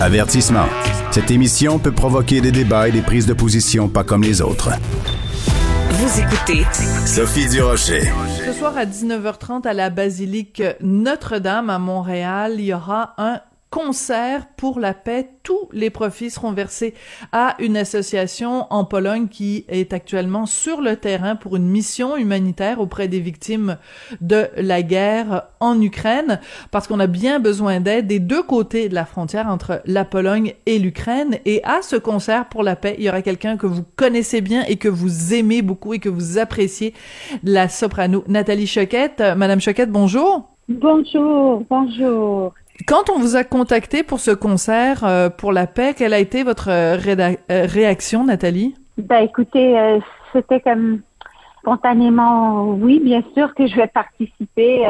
Avertissement. Cette émission peut provoquer des débats et des prises de position pas comme les autres. Vous écoutez Sophie Durocher. Ce soir à 19h30 à la basilique Notre-Dame à Montréal, il y aura un concert pour la paix. Tous les profits seront versés à une association en Pologne qui est actuellement sur le terrain pour une mission humanitaire auprès des victimes de la guerre en Ukraine, parce qu'on a bien besoin d'aide des deux côtés de la frontière entre la Pologne et l'Ukraine. Et à ce concert pour la paix, il y aura quelqu'un que vous connaissez bien et que vous aimez beaucoup et que vous appréciez, la soprano Nathalie Choquette. Madame Choquette, bonjour. Bonjour, bonjour. Quand on vous a contacté pour ce concert euh, pour la paix, quelle a été votre euh, euh, réaction, Nathalie? Ben, écoutez, c'était comme spontanément, oui, bien sûr que je vais participer.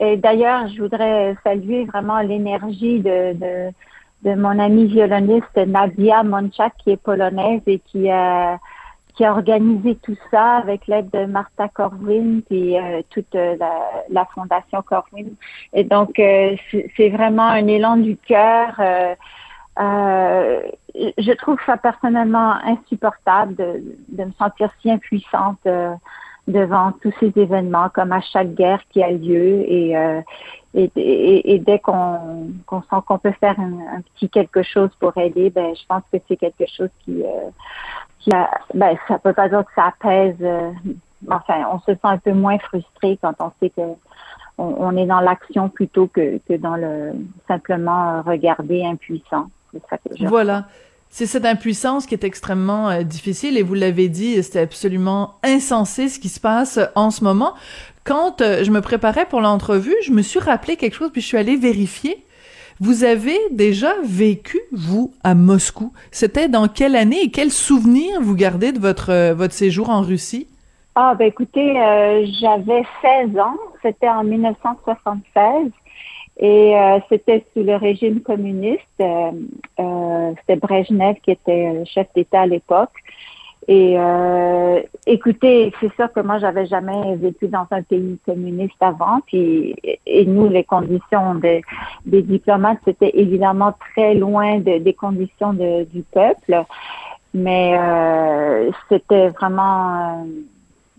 d'ailleurs, je voudrais saluer vraiment l'énergie de, de, de, mon amie violoniste Nadia Monchak, qui est polonaise et qui a qui a organisé tout ça avec l'aide de Martha Corwin et euh, toute euh, la, fondation Corwin. Et donc, euh, c'est vraiment un élan du cœur. je trouve ça personnellement insupportable de, de me sentir si impuissante devant tous ces événements, comme à chaque guerre qui a lieu. Et, et, dès qu'on qu'on sent qu'on peut faire un, petit quelque chose pour aider, ben, je pense que c'est quelque chose qui ben, ça peut pas dire que ça apaise. Euh, enfin, on se sent un peu moins frustré quand on sait que on, est dans l'action plutôt que, que dans le simplement regarder impuissant. voilà. C'est cette impuissance qui est extrêmement euh, difficile et vous l'avez dit, c'était absolument insensé ce qui se passe en ce moment. Quand euh, je me préparais pour l'entrevue, je me suis rappelé quelque chose puis je suis allée vérifier vous avez déjà vécu, vous, à Moscou. C'était dans quelle année et quel souvenir vous gardez de votre, euh, votre séjour en Russie? Ah, ben écoutez, euh, j'avais 16 ans. C'était en 1976. Et euh, c'était sous le régime communiste. c'était Brezhnev qui était chef d'État à l'époque. Et euh, écoutez, c'est sûr que moi, j'avais jamais vécu dans un pays communiste avant. Puis, et nous, les conditions des, diplomates, c'était évidemment très loin des conditions de, du peuple. Mais euh, c'était vraiment,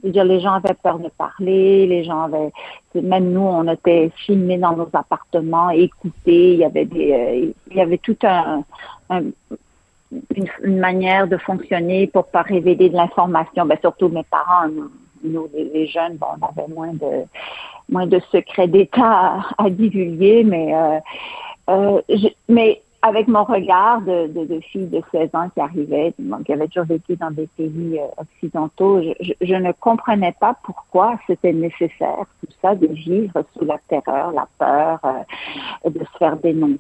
euh, dire, les gens avaient peur de parler, les gens avaient, même nous, on était filmés dans nos appartements, écoutés. Il y avait des, euh, il y avait tout un, un une, manière de fonctionner pour pas révéler de l'information. Ben, surtout mes parents, nous, les, jeunes, bon, on avait moins de moins de secrets d'État à, divulguer, mais euh, euh, mais avec mon regard de, de, de, fille de 16 ans qui arrivait, qui avait toujours vécu dans des pays euh, occidentaux, je, je, ne comprenais pas pourquoi c'était nécessaire, tout ça, de vivre sous la terreur, la peur, euh, de se faire dénoncer,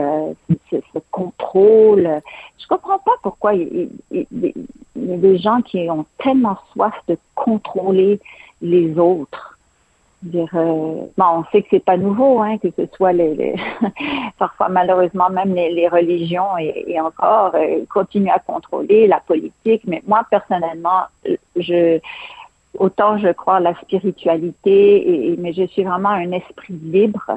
euh, ce, ce, contrôle. Je comprends pas pourquoi il, il, y a des gens qui ont tellement soif de contrôler les autres dire, euh, bon, on sait que c'est pas nouveau, hein, que ce soit les, les parfois malheureusement même les, religions et, et encore euh, continuent à contrôler la politique. Mais moi personnellement, je autant je crois à la spiritualité, et, mais je suis vraiment un esprit libre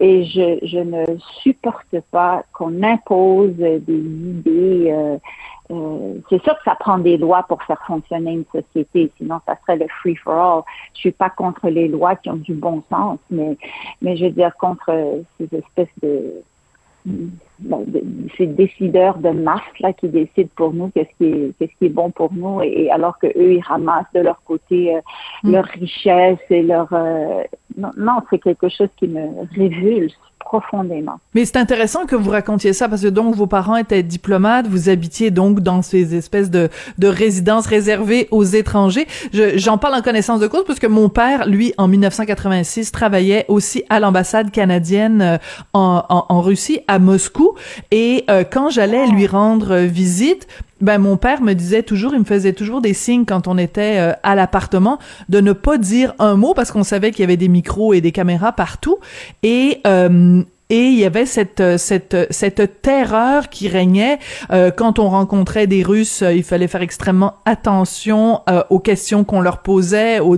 et je, je ne supporte pas qu'on impose des idées. Euh, euh, c'est sûr que ça prend des lois pour faire fonctionner une société, sinon ça serait le free for all. Je suis pas contre les lois qui ont du bon sens, mais mais je veux dire contre ces espèces de ces décideurs de masse là qui décident pour nous qu'est-ce qui est qu'est-ce qui est bon pour nous et, alors que eux ils ramassent de leur côté euh, mm. leur richesse et leur euh, non, non c'est quelque chose qui me révulse profondément. Mais c'est intéressant que vous racontiez ça parce que donc vos parents étaient diplomates, vous habitiez donc dans ces espèces de, de résidences réservées aux étrangers. J'en parle en connaissance de cause parce que mon père, lui, en 1986, travaillait aussi à l'ambassade canadienne euh, en, Russie, à Moscou. Et euh, quand j'allais lui rendre visite, ben mon père me disait toujours, il me faisait toujours des signes quand on était euh, à l'appartement de ne pas dire un mot parce qu'on savait qu'il y avait des micros et des caméras partout. Et euh, et il y avait cette cette cette terreur qui régnait. Euh, quand on rencontrait des Russes il fallait faire extrêmement attention euh, aux questions qu'on leur posait aux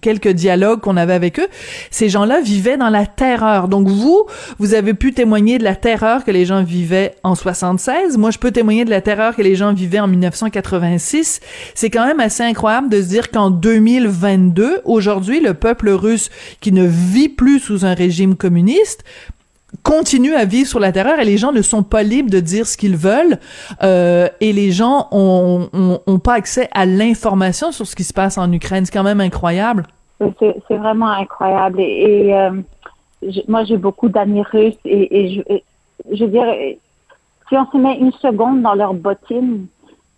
quelques dialogues qu'on avait avec eux. Ces gens-là vivaient dans la terreur. Donc vous vous avez pu témoigner de la terreur que les gens vivaient en 76 moi je peux témoigner de la terreur que les gens vivaient en 1986 c'est quand même assez incroyable de se dire qu'en 2022 aujourd'hui le peuple russe qui ne vit plus sous un régime communiste continue à vivre sur la terreur et les gens ne sont pas libres de dire ce qu'ils veulent euh, et les gens ont, ont, pas accès à l'information sur ce qui se passe en Ukraine. C'est quand même incroyable. C'est vraiment incroyable. Et, euh, moi, j'ai beaucoup d'amis russes et, et je, je veux dire, si on se met une seconde dans leurs bottines,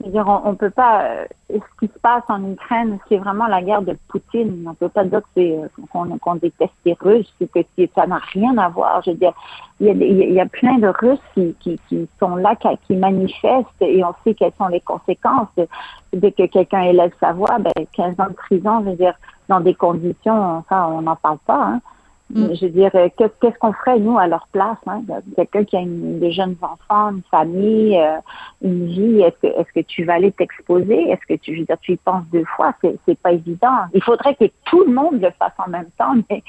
dire, on, peut pas. Euh, ce qui se passe en Ukraine, c'est vraiment la guerre de Poutine. On peut pas dire que c'est euh, qu'on déteste les Russes, que ça n'a rien à voir. Je veux dire, il y a, il y a plein de Russes qui, qui, qui sont là, qui, manifestent, et on sait quelles sont les conséquences. Dès que quelqu'un élève sa voix, ben 15 ans de prison, je veux dire, dans des conditions, ça, on n'en parle pas. Hein. Mm. Je veux dire, euh, qu'est-ce qu'on ferait, nous, à leur place? Hein? Quelqu'un qui a une, des jeunes enfants, une famille, euh, une vie, est-ce que, est-ce que tu vas aller t'exposer? Est-ce que tu, je veux dire, tu y penses deux fois? C'est, pas évident. Il faudrait que tout le monde le fasse en même temps, mais,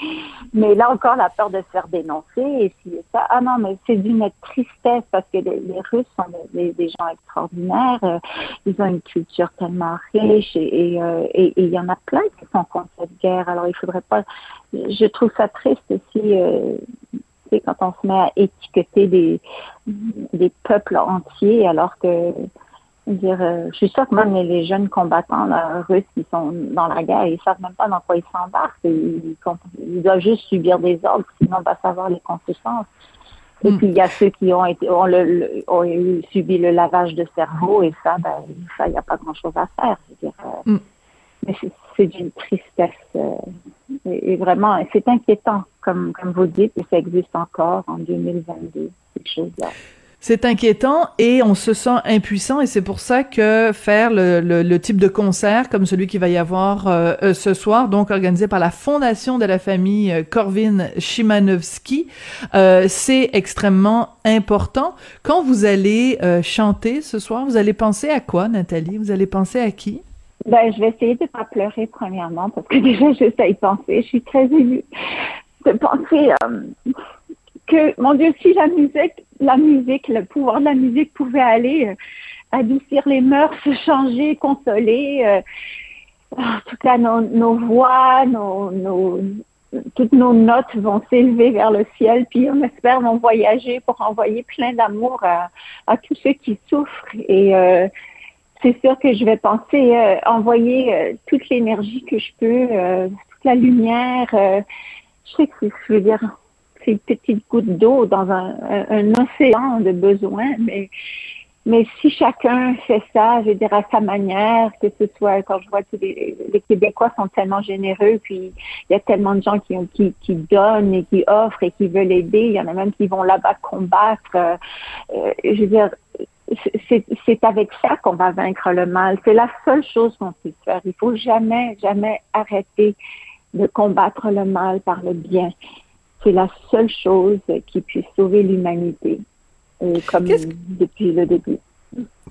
mais là encore, la peur de se faire dénoncer et si ça. Ah non, mais c'est d'une tristesse parce que les, Russes sont des, des, gens extraordinaires. Euh, ils ont une culture tellement riche et, et, et il y en a plein qui sont contre cette guerre. Alors, il faudrait pas, je trouve ça triste aussi euh, quand on se met à étiqueter des, des peuples entiers alors que dire, euh, je suis sûre que même les jeunes combattants russes qui sont dans la guerre, ils savent même pas dans quoi ils s'embarquent. Ils, ils, doivent juste subir des ordres, sinon on va savoir les conséquences. Et hmm. puis il y a ceux qui ont été ont, le, ont subi le lavage de cerveau et ça, ben, ça, il n'y a pas grand chose à faire. dire, euh, hmm. Mais c'est d'une tristesse et, vraiment, c'est inquiétant, comme, vous dites, et ça existe encore en 2022, ces choses-là. C'est inquiétant et on se sent impuissant et c'est pour ça que faire le, type de concert comme celui qui va y avoir euh, euh, ce soir, donc organisé par la Fondation de la famille euh, Korvin Shimanovski, c'est extrêmement important. Quand vous allez chanter ce soir, vous allez penser à quoi, Nathalie? Vous allez penser à qui? Ben, je vais essayer de ne pas pleurer premièrement parce que déjà j'essaie de penser. Je suis très émue de penser euh, que, mon Dieu, si la musique, la musique, le pouvoir de la musique pouvait aller euh, adoucir les mœurs, changer, consoler, euh, en tout cas nos, nos voix, nos, nos, toutes nos notes vont s'élever vers le ciel, puis on espère vont voyager pour envoyer plein d'amour à, à tous ceux qui souffrent et euh, c'est sûr que je vais penser euh, envoyer euh, toute l'énergie que je peux, euh, toute la lumière. je sais que je veux dire, c'est une petite goutte d'eau dans un, océan de besoins, mais mais si chacun fait ça, je veux dire à sa manière, que ce soit quand je vois que les, les Québécois sont tellement généreux, puis il y a tellement de gens qui, qui, qui donnent et qui offrent et qui veulent aider. Il y en a même qui vont là-bas combattre. je veux dire, c'est avec ça qu'on va vaincre le mal. C'est la seule chose qu'on peut faire. Il faut jamais, jamais arrêter de combattre le mal par le bien. C'est la seule chose qui puisse sauver l'humanité, comme depuis le début.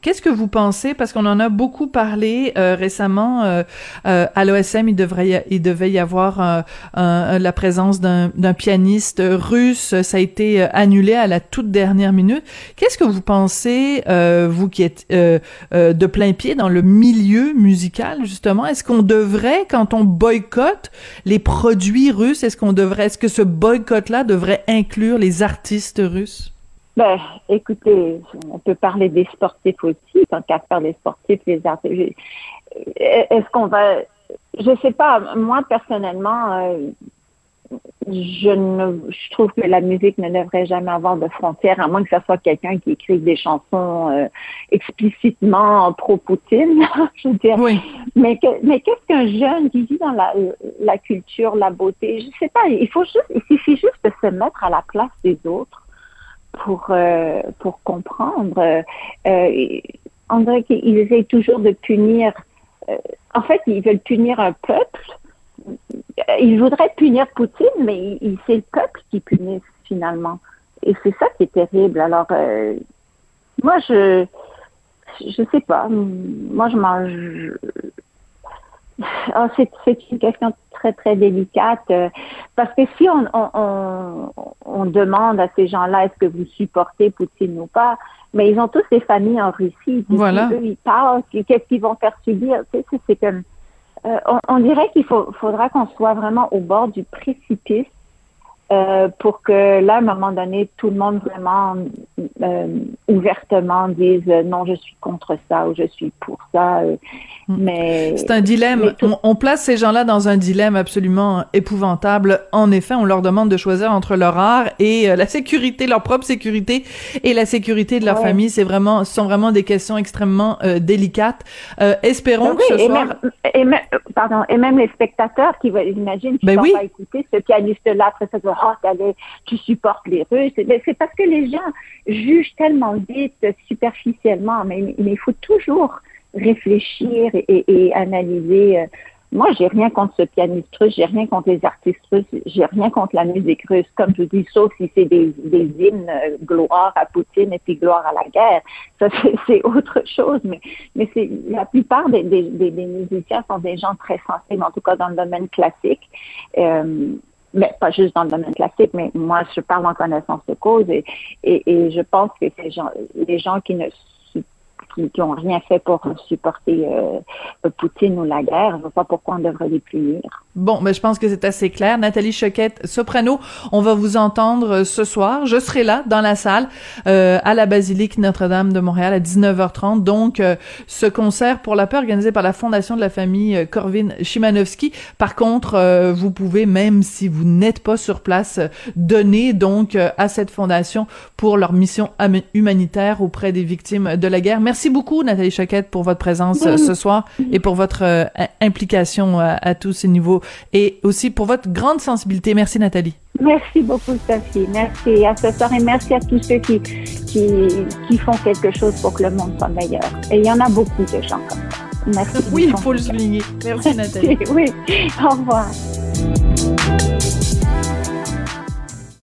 Qu'est-ce que vous pensez? Parce qu'on en a beaucoup parlé euh, récemment euh, euh, à l'OSM il devrait il devait y avoir la présence d'un pianiste russe. Ça a été annulé à la toute dernière minute. Qu'est-ce que vous pensez vous qui êtes de plein pied dans le milieu musical justement? Est-ce qu'on devrait quand on boycotte les produits russes est-ce qu'on devrait est-ce que ce boycott là devrait inclure les artistes russes? Ben, écoutez, on peut parler des sportifs aussi, tant qu'à faire les sportifs, les artistes. Est-ce qu'on va, je sais pas, moi personnellement, euh, je ne, je trouve que la musique ne devrait jamais avoir de frontières, à moins que ce soit quelqu'un qui écrive des chansons euh, explicitement pro-Poutine, je veux dire. Oui. Mais, mais qu'est-ce qu'un jeune qui vit dans la, la culture, la beauté, je sais pas, il faut juste, il suffit juste de se mettre à la place des autres pour, euh, pour comprendre. Euh, on dirait qu'ils essayent toujours de punir. Euh, en fait, ils veulent punir un peuple. Ils voudraient punir Poutine, mais c'est le peuple qui punit finalement. et c'est ça qui est terrible. Alors, euh, moi, je, je sais pas. Moi, je mange. Oh, c'est une question très, très délicate. Euh, parce que si on, on, on, demande à ces gens-là, est-ce que vous supportez Poutine ou pas, mais ils ont tous des familles en Russie. Voilà. Eux, ils parlent, qu'est-ce qu'ils vont faire subir? c'est comme. Euh, on, on, dirait qu'il faut, faudra qu'on soit vraiment au bord du précipice euh, pour que là, à un moment donné, tout le monde vraiment euh, ouvertement dise euh, non, je suis contre ça ou je suis pour ça. Hmm. mais c'est un dilemme. On, place ces gens-là dans un dilemme absolument épouvantable. En effet, on leur demande de choisir entre leur art et la sécurité, leur propre sécurité et la sécurité de leur famille. C'est vraiment, ce sont vraiment des questions extrêmement délicates. espérons que ce et soir. Même, et même, pardon, et même les spectateurs qui, j'imagine, qui ben vont pas écouter ce pianiste-là après ça oh, tu supportes les Russes. C'est parce que les gens jugent tellement vite, superficiellement, mais, il faut toujours réfléchir et, analyser. Moi, j'ai rien contre ce pianiste russe, j'ai rien contre les artistes russes, j'ai rien contre la musique russe, comme je dis, sauf si c'est des, hymnes euh, gloire à Poutine et puis gloire à la guerre. Ça, c'est autre chose, mais, mais c'est la plupart des, musiciens sont des gens très sensibles, en tout cas dans le domaine classique. Euh, mais pas juste dans le domaine classique, mais moi, je parle en connaissance de cause et, et, et je pense que ces gens, les gens qui ne qui n'ont rien fait pour supporter euh, Poutine ou la guerre. Je ne vois pas pourquoi on devrait les punir. Bon, mais je pense que c'est assez clair. Nathalie Choquette, soprano, on va vous entendre euh, ce soir. Je serai là dans la salle euh, à la basilique Notre-Dame de Montréal à 19h30. Donc, ce concert pour la paix organisé par la Fondation de la famille Corvin Chimanovski. Par contre, vous pouvez, même si vous n'êtes pas sur place, donner donc à cette fondation pour leur mission humanitaire auprès des victimes de la guerre. Merci beaucoup, Nathalie Choquette, pour votre présence ce soir et pour votre implication à, à tous ces niveaux et aussi pour votre grande sensibilité. Merci Nathalie. Merci beaucoup Sophie. Merci à ce soir et merci à tous ceux qui, qui, qui font quelque chose pour que le monde soit meilleur. Et il y en a beaucoup de gens comme ça. Merci. Oui, il faut le souligner. Merci Nathalie. oui, au revoir.